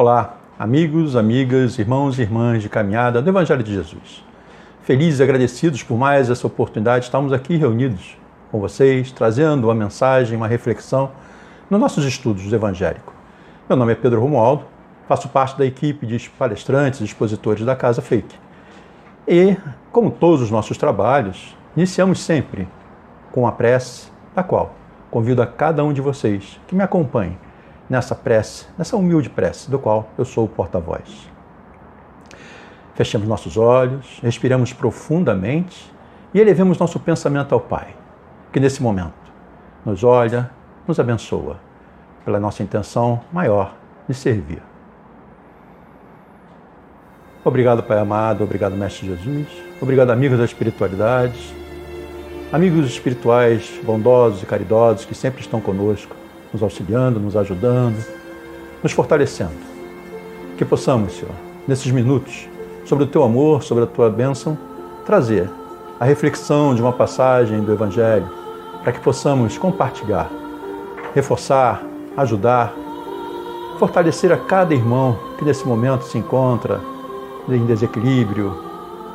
Olá, amigos, amigas, irmãos e irmãs de caminhada do Evangelho de Jesus. Felizes e agradecidos por mais essa oportunidade, estamos aqui reunidos com vocês, trazendo uma mensagem, uma reflexão nos nossos estudos do Evangélico. Meu nome é Pedro Romualdo, faço parte da equipe de palestrantes e expositores da Casa Fake. E, como todos os nossos trabalhos, iniciamos sempre com a prece, da qual convido a cada um de vocês que me acompanhe nessa prece, nessa humilde prece, do qual eu sou o porta-voz. Fechemos nossos olhos, respiramos profundamente e elevemos nosso pensamento ao Pai, que nesse momento nos olha, nos abençoa, pela nossa intenção maior de servir. Obrigado, Pai amado, obrigado, Mestre Jesus, obrigado, amigos da espiritualidade, amigos espirituais bondosos e caridosos que sempre estão conosco nos auxiliando, nos ajudando, nos fortalecendo. Que possamos, Senhor, nesses minutos, sobre o teu amor, sobre a tua bênção, trazer a reflexão de uma passagem do Evangelho, para que possamos compartilhar, reforçar, ajudar, fortalecer a cada irmão que nesse momento se encontra em desequilíbrio,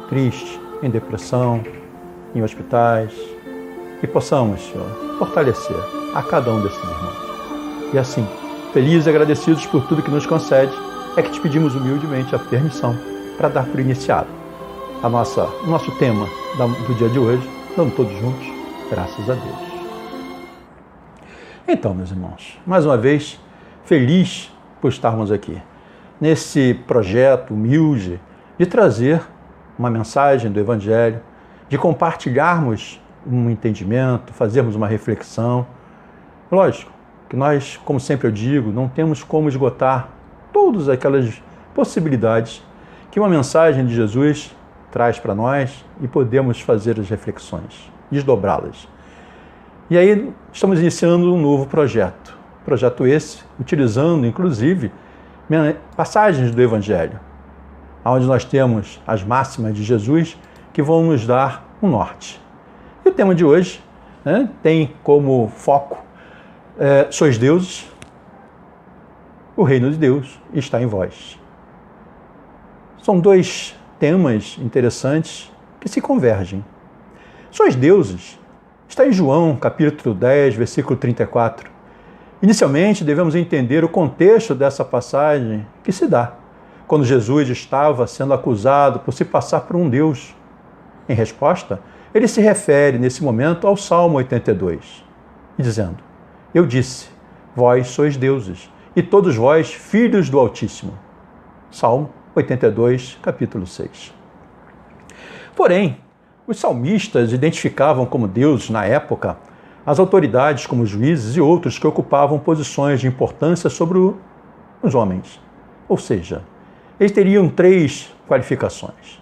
triste, em depressão, em hospitais, e possamos, Senhor, fortalecer a cada um desses irmãos. E assim, felizes e agradecidos por tudo que nos concede, é que te pedimos humildemente a permissão para dar por iniciado a nossa, o nosso tema do dia de hoje, dando todos juntos, graças a Deus. Então, meus irmãos, mais uma vez, feliz por estarmos aqui, nesse projeto humilde de trazer uma mensagem do Evangelho, de compartilharmos um entendimento, fazermos uma reflexão. Lógico, que nós, como sempre eu digo, não temos como esgotar todas aquelas possibilidades que uma mensagem de Jesus traz para nós e podemos fazer as reflexões, desdobrá-las. E aí estamos iniciando um novo projeto. Projeto esse, utilizando inclusive passagens do Evangelho, onde nós temos as máximas de Jesus que vão nos dar um norte. E o tema de hoje né, tem como foco é, sois deuses, o reino de Deus está em vós. São dois temas interessantes que se convergem. Sois deuses está em João, capítulo 10, versículo 34. Inicialmente, devemos entender o contexto dessa passagem que se dá quando Jesus estava sendo acusado por se passar por um Deus. Em resposta, ele se refere nesse momento ao Salmo 82, dizendo: eu disse: Vós sois deuses, e todos vós filhos do Altíssimo. Salmo 82, capítulo 6. Porém, os salmistas identificavam como deuses na época as autoridades como juízes e outros que ocupavam posições de importância sobre os homens. Ou seja, eles teriam três qualificações.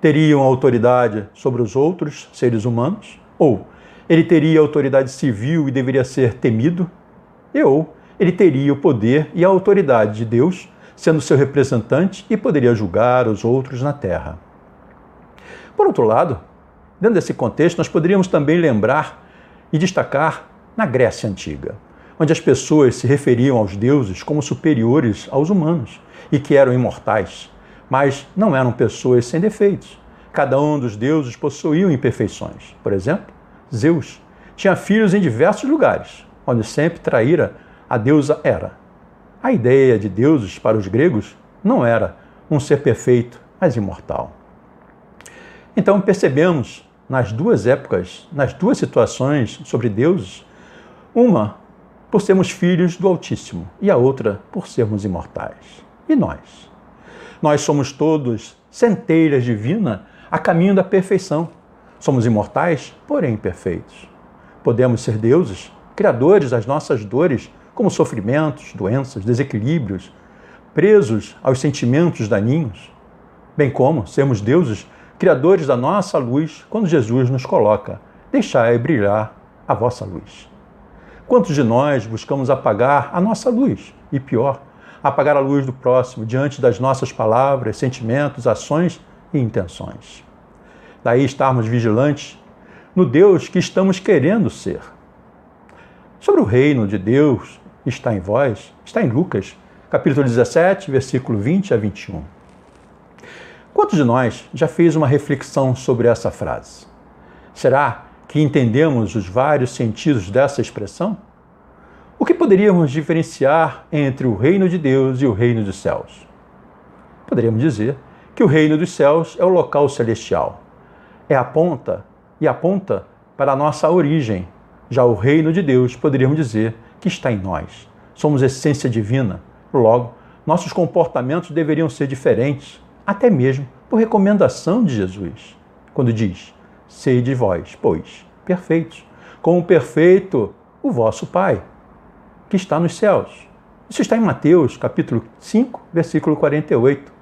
Teriam autoridade sobre os outros seres humanos, ou ele teria autoridade civil e deveria ser temido, e ou ele teria o poder e a autoridade de Deus, sendo seu representante e poderia julgar os outros na terra. Por outro lado, dentro desse contexto, nós poderíamos também lembrar e destacar na Grécia Antiga, onde as pessoas se referiam aos deuses como superiores aos humanos e que eram imortais, mas não eram pessoas sem defeitos. Cada um dos deuses possuía imperfeições. Por exemplo, Zeus, tinha filhos em diversos lugares, onde sempre traíra a deusa Hera. A ideia de deuses para os gregos não era um ser perfeito, mas imortal. Então percebemos nas duas épocas, nas duas situações sobre deuses, uma por sermos filhos do Altíssimo e a outra por sermos imortais. E nós? Nós somos todos centelhas divinas a caminho da perfeição Somos imortais, porém imperfeitos. Podemos ser deuses, criadores das nossas dores, como sofrimentos, doenças, desequilíbrios, presos aos sentimentos daninhos, bem como sermos deuses, criadores da nossa luz, quando Jesus nos coloca: Deixai brilhar a vossa luz. Quantos de nós buscamos apagar a nossa luz? E pior, apagar a luz do próximo diante das nossas palavras, sentimentos, ações e intenções. Daí estarmos vigilantes no Deus que estamos querendo ser. Sobre o reino de Deus está em vós, está em Lucas, capítulo 17, versículo 20 a 21. Quantos de nós já fez uma reflexão sobre essa frase? Será que entendemos os vários sentidos dessa expressão? O que poderíamos diferenciar entre o reino de Deus e o reino dos céus? Poderíamos dizer que o reino dos céus é o local celestial. É a ponta e aponta para a nossa origem. Já o reino de Deus, poderíamos dizer que está em nós. Somos essência divina. Logo, nossos comportamentos deveriam ser diferentes até mesmo por recomendação de Jesus, quando diz: Sede vós, pois, perfeitos, como perfeito o vosso Pai, que está nos céus. Isso está em Mateus, capítulo 5, versículo 48.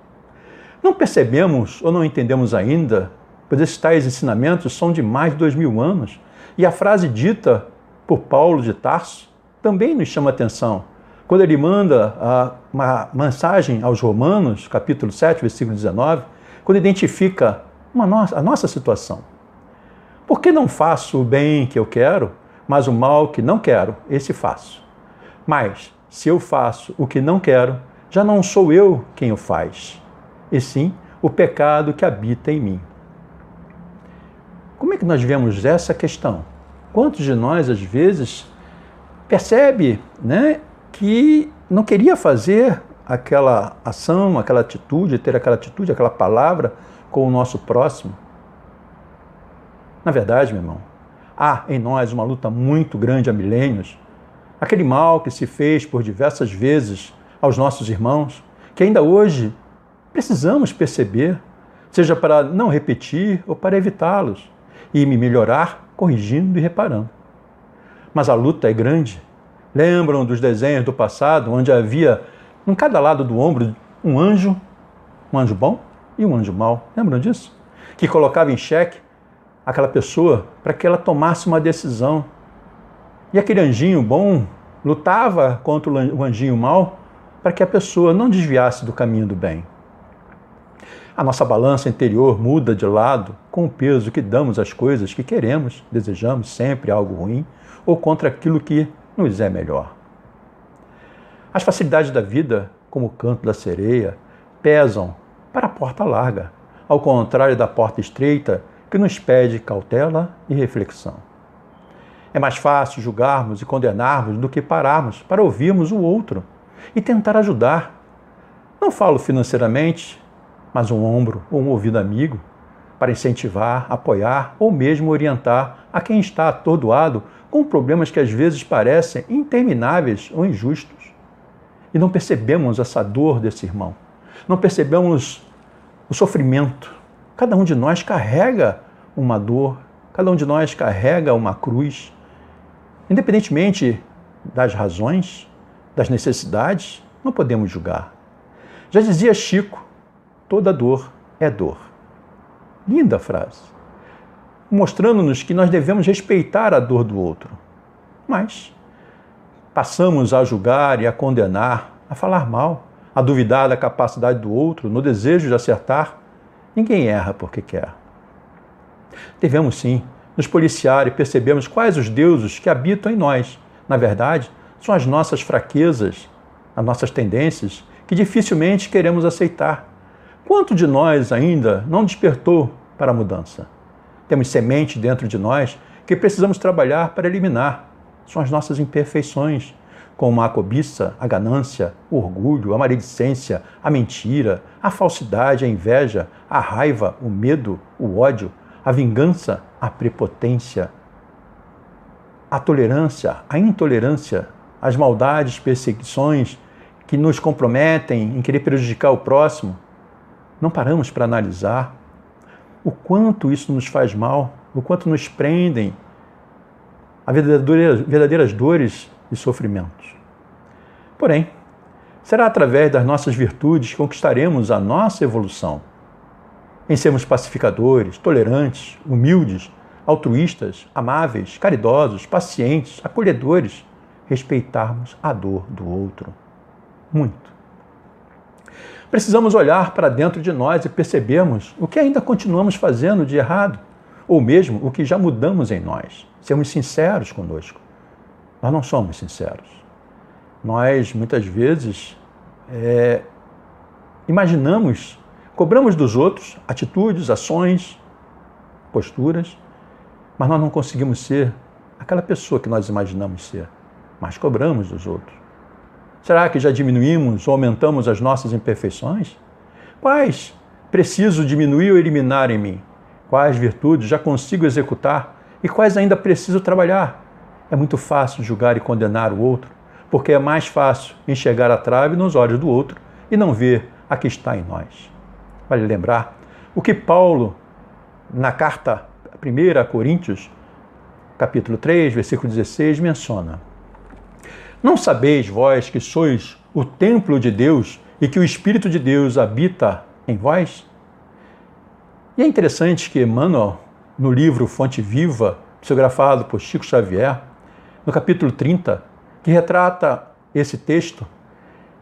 Não percebemos ou não entendemos ainda, pois esses tais ensinamentos são de mais de dois mil anos, e a frase dita por Paulo de Tarso também nos chama atenção quando ele manda uma mensagem aos Romanos, capítulo 7, versículo 19, quando identifica a nossa situação. Por que não faço o bem que eu quero, mas o mal que não quero, esse faço? Mas, se eu faço o que não quero, já não sou eu quem o faz, e sim o pecado que habita em mim. Como é que nós vemos essa questão? Quantos de nós, às vezes, percebe né, que não queria fazer aquela ação, aquela atitude, ter aquela atitude, aquela palavra com o nosso próximo. Na verdade, meu irmão, há em nós uma luta muito grande há milênios. Aquele mal que se fez por diversas vezes aos nossos irmãos, que ainda hoje precisamos perceber, seja para não repetir ou para evitá-los, e me melhorar corrigindo e reparando. Mas a luta é grande Lembram dos desenhos do passado, onde havia em cada lado do ombro um anjo, um anjo bom e um anjo mau? Lembram disso? Que colocava em xeque aquela pessoa para que ela tomasse uma decisão. E aquele anjinho bom lutava contra o anjinho mau para que a pessoa não desviasse do caminho do bem. A nossa balança interior muda de lado com o peso que damos às coisas que queremos, desejamos sempre algo ruim, ou contra aquilo que nos é melhor. As facilidades da vida, como o canto da sereia, pesam para a porta larga, ao contrário da porta estreita que nos pede cautela e reflexão. É mais fácil julgarmos e condenarmos do que pararmos para ouvirmos o outro e tentar ajudar. Não falo financeiramente, mas um ombro ou um ouvido amigo para incentivar, apoiar ou mesmo orientar a quem está atordoado com problemas que às vezes parecem intermináveis ou injustos. E não percebemos essa dor desse irmão. Não percebemos o sofrimento. Cada um de nós carrega uma dor, cada um de nós carrega uma cruz. Independentemente das razões, das necessidades, não podemos julgar. Já dizia Chico: toda dor é dor. Linda frase mostrando-nos que nós devemos respeitar a dor do outro. Mas passamos a julgar e a condenar, a falar mal, a duvidar da capacidade do outro, no desejo de acertar. Ninguém erra porque quer. Devemos sim nos policiar e percebermos quais os deuses que habitam em nós. Na verdade, são as nossas fraquezas, as nossas tendências que dificilmente queremos aceitar. Quanto de nós ainda não despertou para a mudança? Temos semente dentro de nós que precisamos trabalhar para eliminar. São as nossas imperfeições, como a cobiça, a ganância, o orgulho, a maledicência, a mentira, a falsidade, a inveja, a raiva, o medo, o ódio, a vingança, a prepotência, a tolerância, a intolerância, as maldades, perseguições que nos comprometem em querer prejudicar o próximo. Não paramos para analisar o quanto isso nos faz mal, o quanto nos prendem a verdadeiras, verdadeiras dores e sofrimentos. Porém, será através das nossas virtudes que conquistaremos a nossa evolução. Em sermos pacificadores, tolerantes, humildes, altruístas, amáveis, caridosos, pacientes, acolhedores, respeitarmos a dor do outro. Muito. Precisamos olhar para dentro de nós e percebermos o que ainda continuamos fazendo de errado, ou mesmo o que já mudamos em nós. Sermos sinceros conosco. Nós não somos sinceros. Nós, muitas vezes, é, imaginamos, cobramos dos outros atitudes, ações, posturas, mas nós não conseguimos ser aquela pessoa que nós imaginamos ser, mas cobramos dos outros. Será que já diminuímos ou aumentamos as nossas imperfeições? Quais preciso diminuir ou eliminar em mim? Quais virtudes já consigo executar e quais ainda preciso trabalhar? É muito fácil julgar e condenar o outro, porque é mais fácil enxergar a trave nos olhos do outro e não ver a que está em nós. Vale lembrar o que Paulo, na carta 1 a Coríntios, capítulo 3, versículo 16, menciona. Não sabeis vós que sois o templo de Deus e que o Espírito de Deus habita em vós? E é interessante que Emmanuel, no livro Fonte Viva, psicografado por Chico Xavier, no capítulo 30, que retrata esse texto,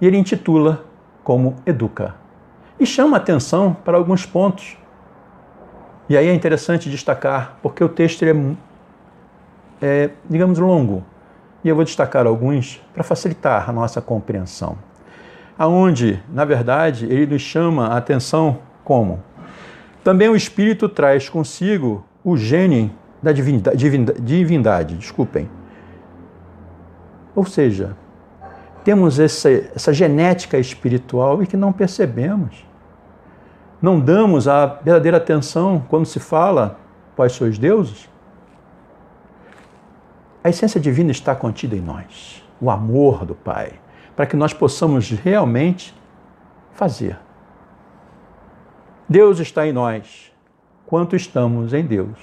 e ele intitula como Educa. E chama atenção para alguns pontos. E aí é interessante destacar, porque o texto é, é, digamos, longo. E eu vou destacar alguns para facilitar a nossa compreensão. Aonde, na verdade, ele nos chama a atenção como também o Espírito traz consigo o gênio da divindade, divindade desculpem, ou seja, temos essa, essa genética espiritual e que não percebemos. Não damos a verdadeira atenção quando se fala, vós sois deuses. A essência divina está contida em nós, o amor do Pai, para que nós possamos realmente fazer. Deus está em nós, quanto estamos em Deus.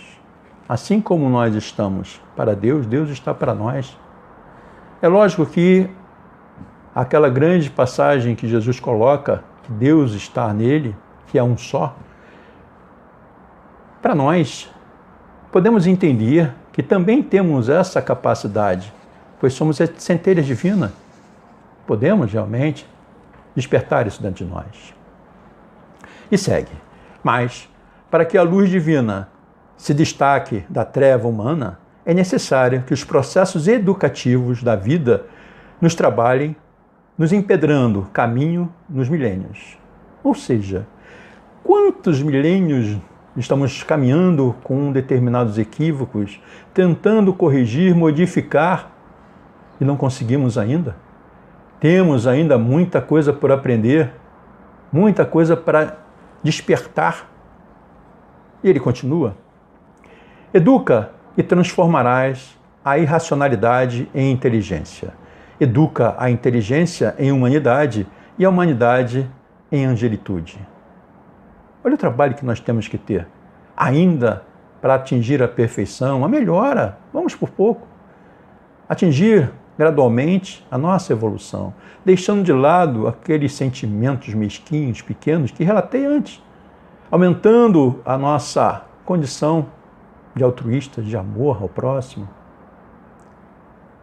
Assim como nós estamos para Deus, Deus está para nós. É lógico que aquela grande passagem que Jesus coloca, que Deus está nele, que é um só, para nós podemos entender que também temos essa capacidade, pois somos centelhas divinas. Podemos realmente despertar isso dentro de nós. E segue. Mas, para que a luz divina se destaque da treva humana, é necessário que os processos educativos da vida nos trabalhem, nos empedrando caminho nos milênios. Ou seja, quantos milênios estamos caminhando com determinados equívocos, tentando corrigir, modificar e não conseguimos ainda? Temos ainda muita coisa por aprender, muita coisa para despertar. E ele continua: Educa e transformarás a irracionalidade em inteligência. Educa a inteligência em humanidade e a humanidade em angelitude. Olha o trabalho que nós temos que ter, ainda para atingir a perfeição, a melhora, vamos por pouco. Atingir gradualmente a nossa evolução, deixando de lado aqueles sentimentos mesquinhos, pequenos que relatei antes, aumentando a nossa condição de altruísta, de amor ao próximo.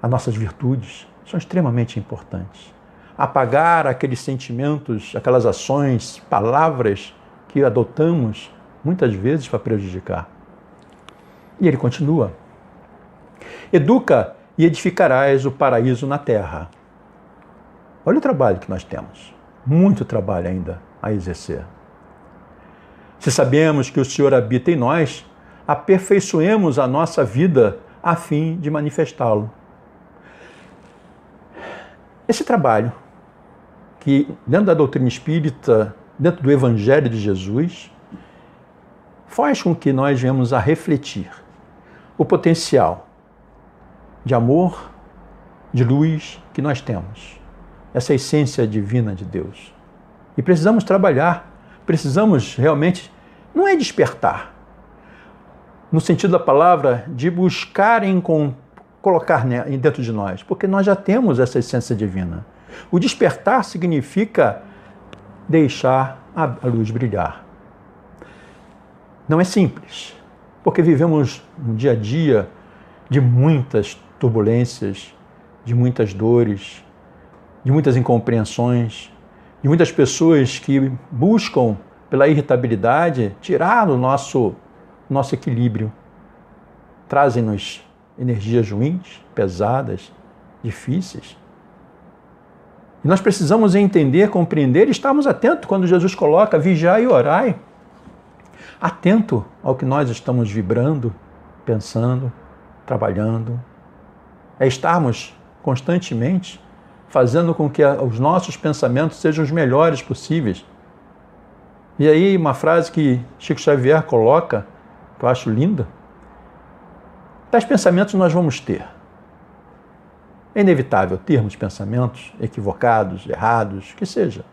As nossas virtudes são extremamente importantes. Apagar aqueles sentimentos, aquelas ações, palavras que adotamos muitas vezes para prejudicar. E ele continua: Educa e edificarás o paraíso na terra. Olha o trabalho que nós temos. Muito trabalho ainda a exercer. Se sabemos que o Senhor habita em nós, aperfeiçoemos a nossa vida a fim de manifestá-lo. Esse trabalho, que dentro da doutrina espírita, dentro do Evangelho de Jesus, faz com que nós venhamos a refletir o potencial de amor, de luz que nós temos. Essa essência divina de Deus. E precisamos trabalhar, precisamos realmente, não é despertar, no sentido da palavra, de buscar em, colocar dentro de nós, porque nós já temos essa essência divina. O despertar significa deixar a luz brilhar. Não é simples, porque vivemos um dia a dia de muitas turbulências, de muitas dores, de muitas incompreensões, de muitas pessoas que buscam, pela irritabilidade, tirar o nosso, nosso equilíbrio. Trazem-nos energias ruins, pesadas, difíceis. E nós precisamos entender, compreender e estarmos atentos quando Jesus coloca vigiai e orai. Atento ao que nós estamos vibrando, pensando, trabalhando. É estarmos constantemente fazendo com que os nossos pensamentos sejam os melhores possíveis. E aí, uma frase que Chico Xavier coloca, que eu acho linda: tais pensamentos nós vamos ter. É inevitável termos pensamentos equivocados, errados, que seja.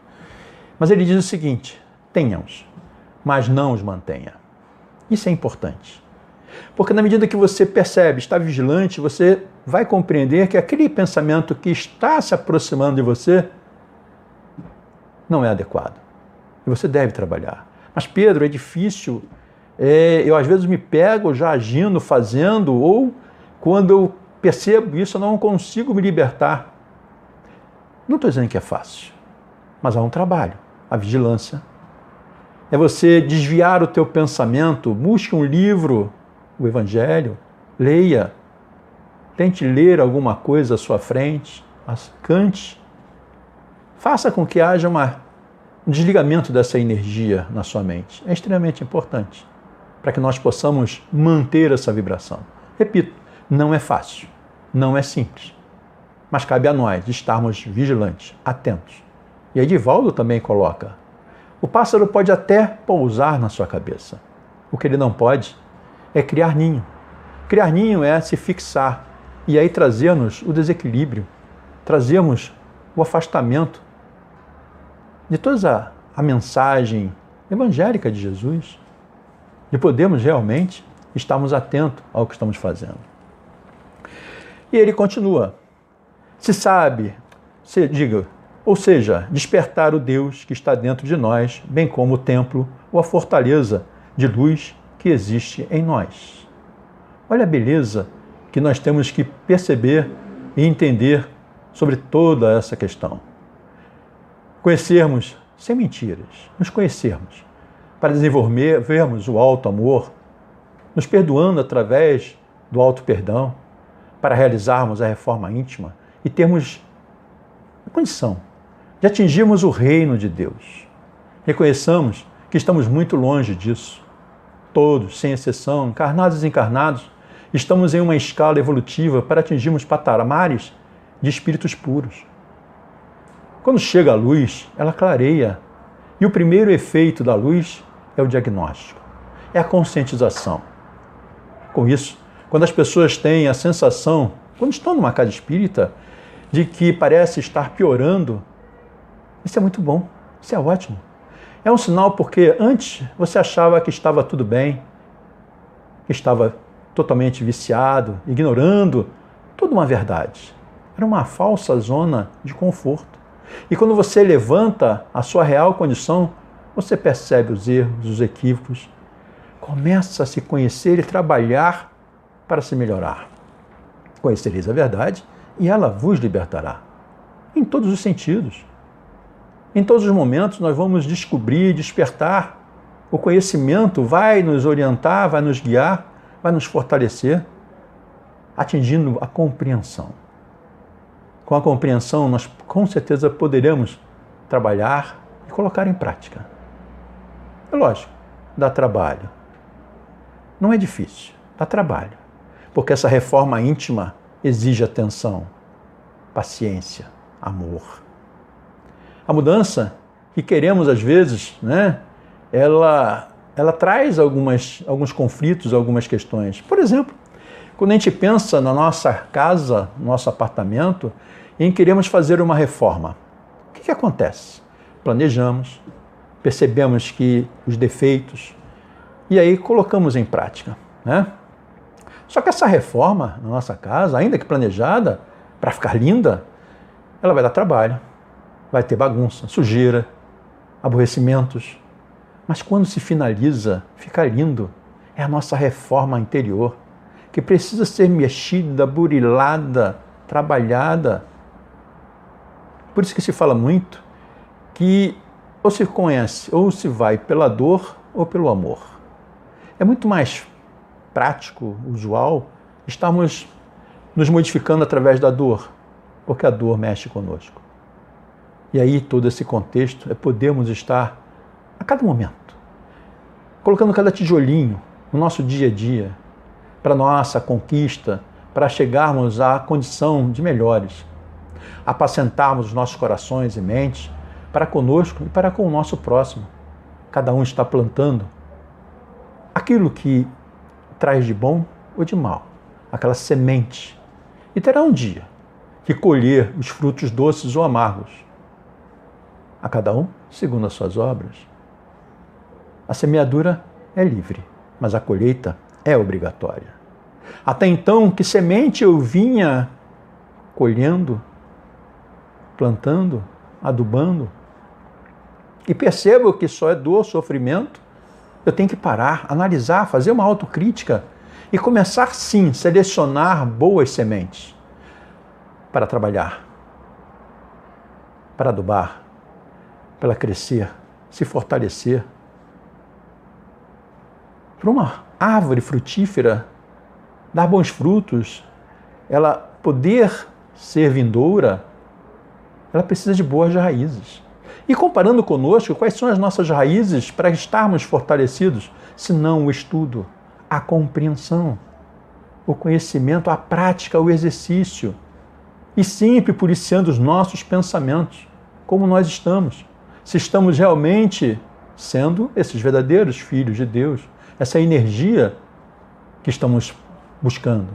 Mas ele diz o seguinte: tenhamos, mas não os mantenha. Isso é importante. Porque na medida que você percebe, está vigilante, você vai compreender que aquele pensamento que está se aproximando de você não é adequado. E você deve trabalhar. Mas, Pedro, é difícil. É, eu às vezes me pego já agindo, fazendo, ou quando eu percebo isso, eu não consigo me libertar. Não estou dizendo que é fácil, mas há um trabalho, a vigilância. É você desviar o teu pensamento, busque um livro, o Evangelho, leia, tente ler alguma coisa à sua frente, cante. Faça com que haja uma, um desligamento dessa energia na sua mente. É extremamente importante para que nós possamos manter essa vibração. Repito, não é fácil, não é simples, mas cabe a nós estarmos vigilantes, atentos. E aí Divaldo também coloca: o pássaro pode até pousar na sua cabeça. O que ele não pode é criar ninho. Criar ninho é se fixar, e aí trazemos o desequilíbrio, trazemos o afastamento de toda a, a mensagem evangélica de Jesus, de podermos realmente estarmos atentos ao que estamos fazendo. E ele continua: se sabe, se diga, ou seja, despertar o Deus que está dentro de nós, bem como o templo ou a fortaleza de luz que existe em nós. Olha a beleza que nós temos que perceber e entender sobre toda essa questão. Conhecermos, sem mentiras, nos conhecermos, para desenvolvermos o alto amor, nos perdoando através do alto perdão, para realizarmos a reforma íntima e termos a condição de atingirmos o reino de Deus. Reconheçamos que estamos muito longe disso. Todos, sem exceção, encarnados e desencarnados, Estamos em uma escala evolutiva para atingirmos patamares de espíritos puros. Quando chega a luz, ela clareia. E o primeiro efeito da luz é o diagnóstico, é a conscientização. Com isso, quando as pessoas têm a sensação, quando estão numa casa espírita, de que parece estar piorando, isso é muito bom, isso é ótimo. É um sinal porque antes você achava que estava tudo bem, que estava totalmente viciado, ignorando toda uma verdade. Era uma falsa zona de conforto. E quando você levanta a sua real condição, você percebe os erros, os equívocos, começa a se conhecer e trabalhar para se melhorar. Conhecereis a verdade e ela vos libertará. Em todos os sentidos. Em todos os momentos nós vamos descobrir, despertar. O conhecimento vai nos orientar, vai nos guiar vai nos fortalecer, atingindo a compreensão. Com a compreensão, nós com certeza poderemos trabalhar e colocar em prática. É lógico, dá trabalho. Não é difícil, dá trabalho. Porque essa reforma íntima exige atenção, paciência, amor. A mudança que queremos às vezes, né, ela ela traz algumas, alguns conflitos, algumas questões. Por exemplo, quando a gente pensa na nossa casa, no nosso apartamento, em queremos fazer uma reforma, o que, que acontece? Planejamos, percebemos que os defeitos e aí colocamos em prática. Né? Só que essa reforma na nossa casa, ainda que planejada para ficar linda, ela vai dar trabalho, vai ter bagunça, sujeira, aborrecimentos, mas quando se finaliza, fica lindo. É a nossa reforma interior, que precisa ser mexida, burilada, trabalhada. Por isso que se fala muito que ou se conhece, ou se vai pela dor ou pelo amor. É muito mais prático, usual, estarmos nos modificando através da dor, porque a dor mexe conosco. E aí, todo esse contexto é podermos estar a cada momento, colocando cada tijolinho no nosso dia a dia, para nossa conquista, para chegarmos à condição de melhores, apacentarmos os nossos corações e mentes para conosco e para com o nosso próximo. Cada um está plantando aquilo que traz de bom ou de mal, aquela semente. E terá um dia que colher os frutos doces ou amargos, a cada um segundo as suas obras. A semeadura é livre, mas a colheita é obrigatória. Até então, que semente eu vinha colhendo, plantando, adubando, e percebo que só é dor, sofrimento, eu tenho que parar, analisar, fazer uma autocrítica e começar sim selecionar boas sementes para trabalhar, para adubar, para crescer, se fortalecer. Para uma árvore frutífera dar bons frutos, ela poder ser vindoura, ela precisa de boas raízes. E comparando conosco, quais são as nossas raízes para estarmos fortalecidos? Se não o estudo, a compreensão, o conhecimento, a prática, o exercício. E sempre policiando os nossos pensamentos, como nós estamos. Se estamos realmente sendo esses verdadeiros filhos de Deus, essa energia que estamos buscando.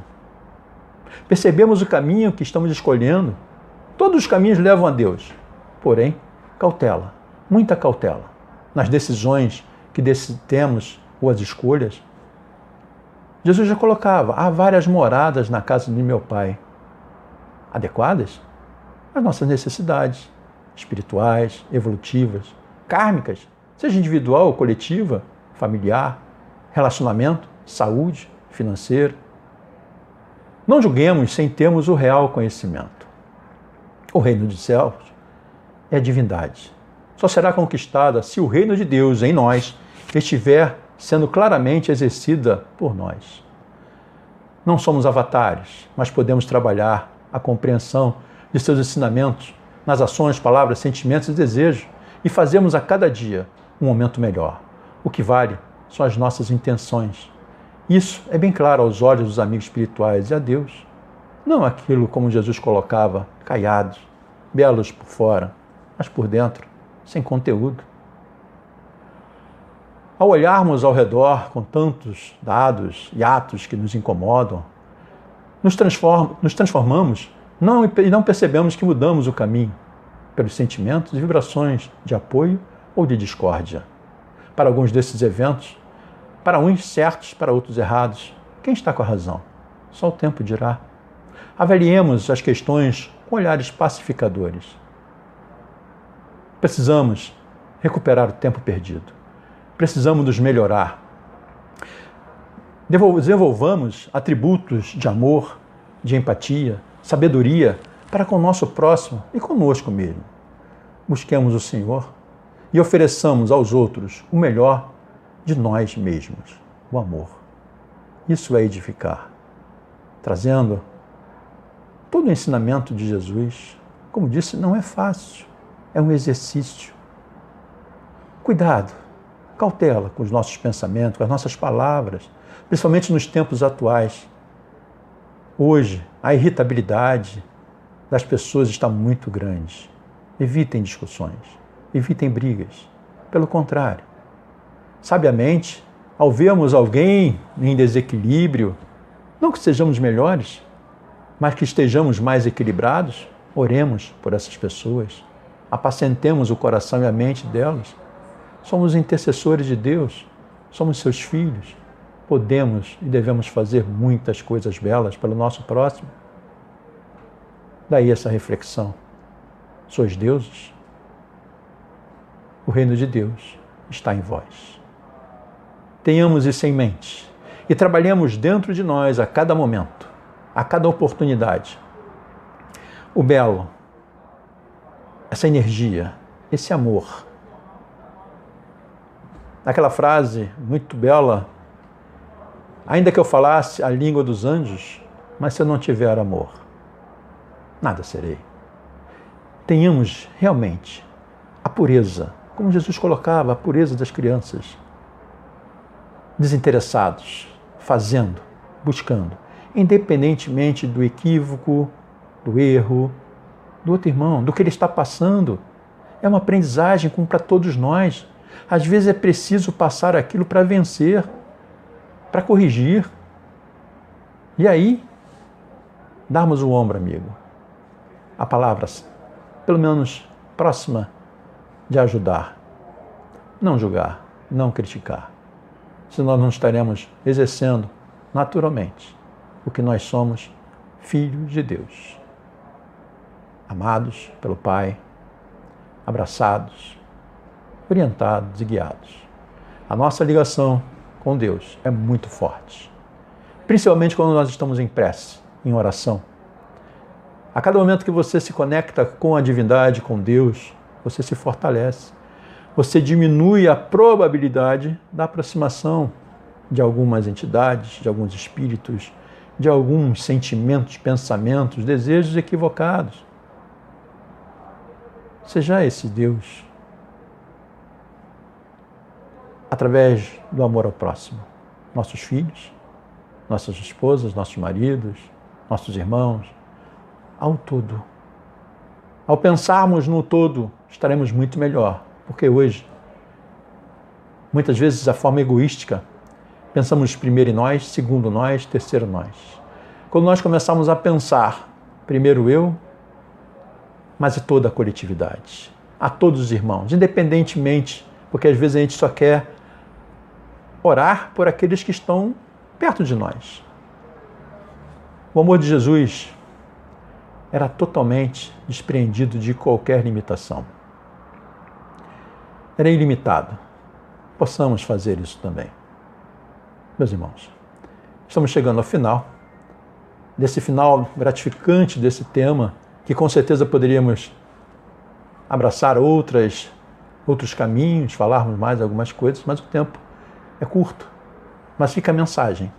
Percebemos o caminho que estamos escolhendo. Todos os caminhos levam a Deus. Porém, cautela, muita cautela nas decisões que temos ou as escolhas. Jesus já colocava: há várias moradas na casa de meu Pai, adequadas às nossas necessidades espirituais, evolutivas, kármicas, seja individual ou coletiva, familiar, relacionamento, saúde, financeiro. Não julguemos sem termos o real conhecimento. O reino dos céus é a divindade. Só será conquistada se o reino de Deus em nós estiver sendo claramente exercida por nós. Não somos avatares, mas podemos trabalhar a compreensão de seus ensinamentos nas ações, palavras, sentimentos e desejos e fazemos a cada dia um momento melhor. O que vale são as nossas intenções isso é bem claro aos olhos dos amigos espirituais e a Deus. Não aquilo como Jesus colocava, caiados, belos por fora, mas por dentro, sem conteúdo. Ao olharmos ao redor com tantos dados e atos que nos incomodam, nos, transform nos transformamos não, e não percebemos que mudamos o caminho pelos sentimentos e vibrações de apoio ou de discórdia. Para alguns desses eventos, para uns certos, para outros errados. Quem está com a razão? Só o tempo dirá. Avaliemos as questões com olhares pacificadores. Precisamos recuperar o tempo perdido. Precisamos nos melhorar. Desenvolvamos atributos de amor, de empatia, sabedoria para com o nosso próximo e conosco mesmo. Busquemos o Senhor e ofereçamos aos outros o melhor de nós mesmos, o amor. Isso é edificar, trazendo todo o ensinamento de Jesus. Como disse, não é fácil, é um exercício. Cuidado, cautela com os nossos pensamentos, com as nossas palavras, principalmente nos tempos atuais. Hoje, a irritabilidade das pessoas está muito grande. Evitem discussões, evitem brigas. Pelo contrário, sabiamente, ao vermos alguém em desequilíbrio, não que sejamos melhores, mas que estejamos mais equilibrados, oremos por essas pessoas, apacentemos o coração e a mente delas. Somos intercessores de Deus, somos seus filhos, podemos e devemos fazer muitas coisas belas pelo nosso próximo. Daí essa reflexão. Sois deuses? O reino de Deus está em vós. Tenhamos isso em mente e trabalhemos dentro de nós a cada momento, a cada oportunidade. O belo, essa energia, esse amor. Aquela frase muito bela, ainda que eu falasse a língua dos anjos, mas se eu não tiver amor, nada serei. tenhamos realmente a pureza, como Jesus colocava, a pureza das crianças, desinteressados, fazendo, buscando, independentemente do equívoco, do erro, do outro irmão, do que ele está passando. É uma aprendizagem como para todos nós. Às vezes é preciso passar aquilo para vencer, para corrigir. E aí, darmos o ombro, amigo. A palavra, pelo menos próxima de ajudar. Não julgar, não criticar. Senão não estaremos exercendo naturalmente o que nós somos, filhos de Deus. Amados pelo Pai, abraçados, orientados e guiados. A nossa ligação com Deus é muito forte, principalmente quando nós estamos em prece, em oração. A cada momento que você se conecta com a divindade, com Deus, você se fortalece. Você diminui a probabilidade da aproximação de algumas entidades, de alguns espíritos, de alguns sentimentos, pensamentos, desejos equivocados. Seja esse Deus através do amor ao próximo. Nossos filhos, nossas esposas, nossos maridos, nossos irmãos, ao todo. Ao pensarmos no todo, estaremos muito melhor, porque hoje, muitas vezes, a forma egoística, pensamos primeiro em nós, segundo nós, terceiro nós. Quando nós começamos a pensar, primeiro eu, mas e toda a coletividade, a todos os irmãos, independentemente, porque às vezes a gente só quer orar por aqueles que estão perto de nós. O amor de Jesus era totalmente despreendido de qualquer limitação. Era ilimitado. Possamos fazer isso também. Meus irmãos, estamos chegando ao final desse final gratificante desse tema, que com certeza poderíamos abraçar outras outros caminhos, falarmos mais algumas coisas, mas o tempo é curto. Mas fica a mensagem.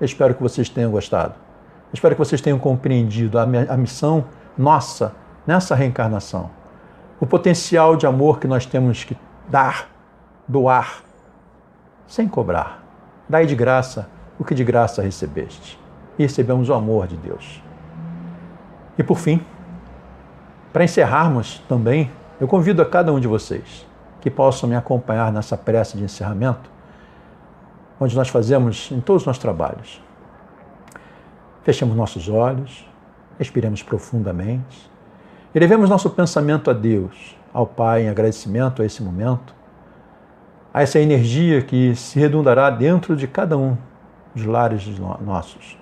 Eu espero que vocês tenham gostado. Eu espero que vocês tenham compreendido a, a missão nossa nessa reencarnação. O potencial de amor que nós temos que dar, doar, sem cobrar. Dai de graça o que de graça recebeste. E recebemos o amor de Deus. E por fim, para encerrarmos também, eu convido a cada um de vocês que possam me acompanhar nessa prece de encerramento onde nós fazemos em todos os nossos trabalhos. Fechemos nossos olhos, respiremos profundamente, elevemos nosso pensamento a Deus, ao Pai, em agradecimento a esse momento, a essa energia que se redundará dentro de cada um dos lares nossos.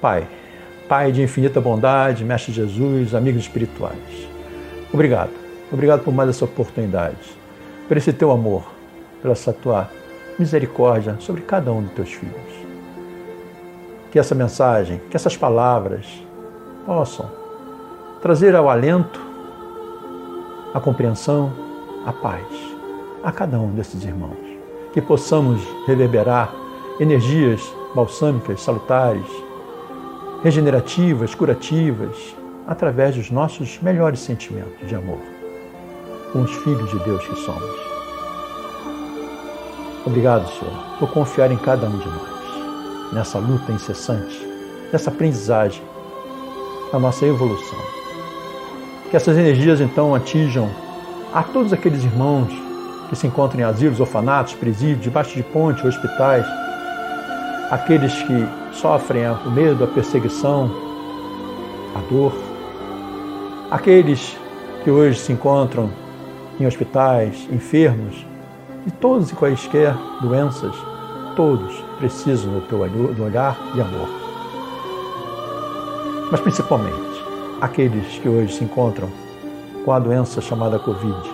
Pai, Pai de infinita bondade, Mestre Jesus, amigos espirituais, obrigado. Obrigado por mais essa oportunidade por esse teu amor, pela essa tua misericórdia sobre cada um dos teus filhos. Que essa mensagem, que essas palavras possam trazer ao alento, a compreensão, a paz a cada um desses irmãos. Que possamos reverberar energias balsâmicas, salutares, regenerativas, curativas, através dos nossos melhores sentimentos de amor com os filhos de Deus que somos. Obrigado, Senhor, por confiar em cada um de nós, nessa luta incessante, nessa aprendizagem, na nossa evolução. Que essas energias então atinjam a todos aqueles irmãos que se encontram em asilos, orfanatos, presídios, debaixo de pontes, hospitais, aqueles que sofrem o medo, a perseguição, a dor, aqueles que hoje se encontram em hospitais, enfermos e todos e quaisquer doenças, todos precisam do teu olhar e amor. Mas principalmente aqueles que hoje se encontram com a doença chamada Covid,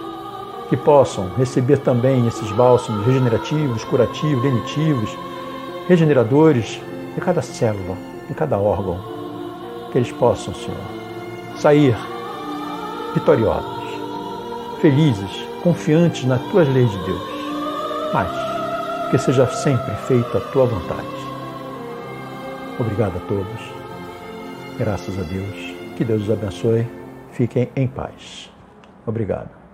que possam receber também esses bálsamos regenerativos, curativos, lenitivos, regeneradores de cada célula, de cada órgão, que eles possam, Senhor, sair vitoriosos felizes, confiantes nas tuas leis de Deus. Mas que seja sempre feita a tua vontade. Obrigado a todos. Graças a Deus. Que Deus os abençoe. Fiquem em paz. Obrigado.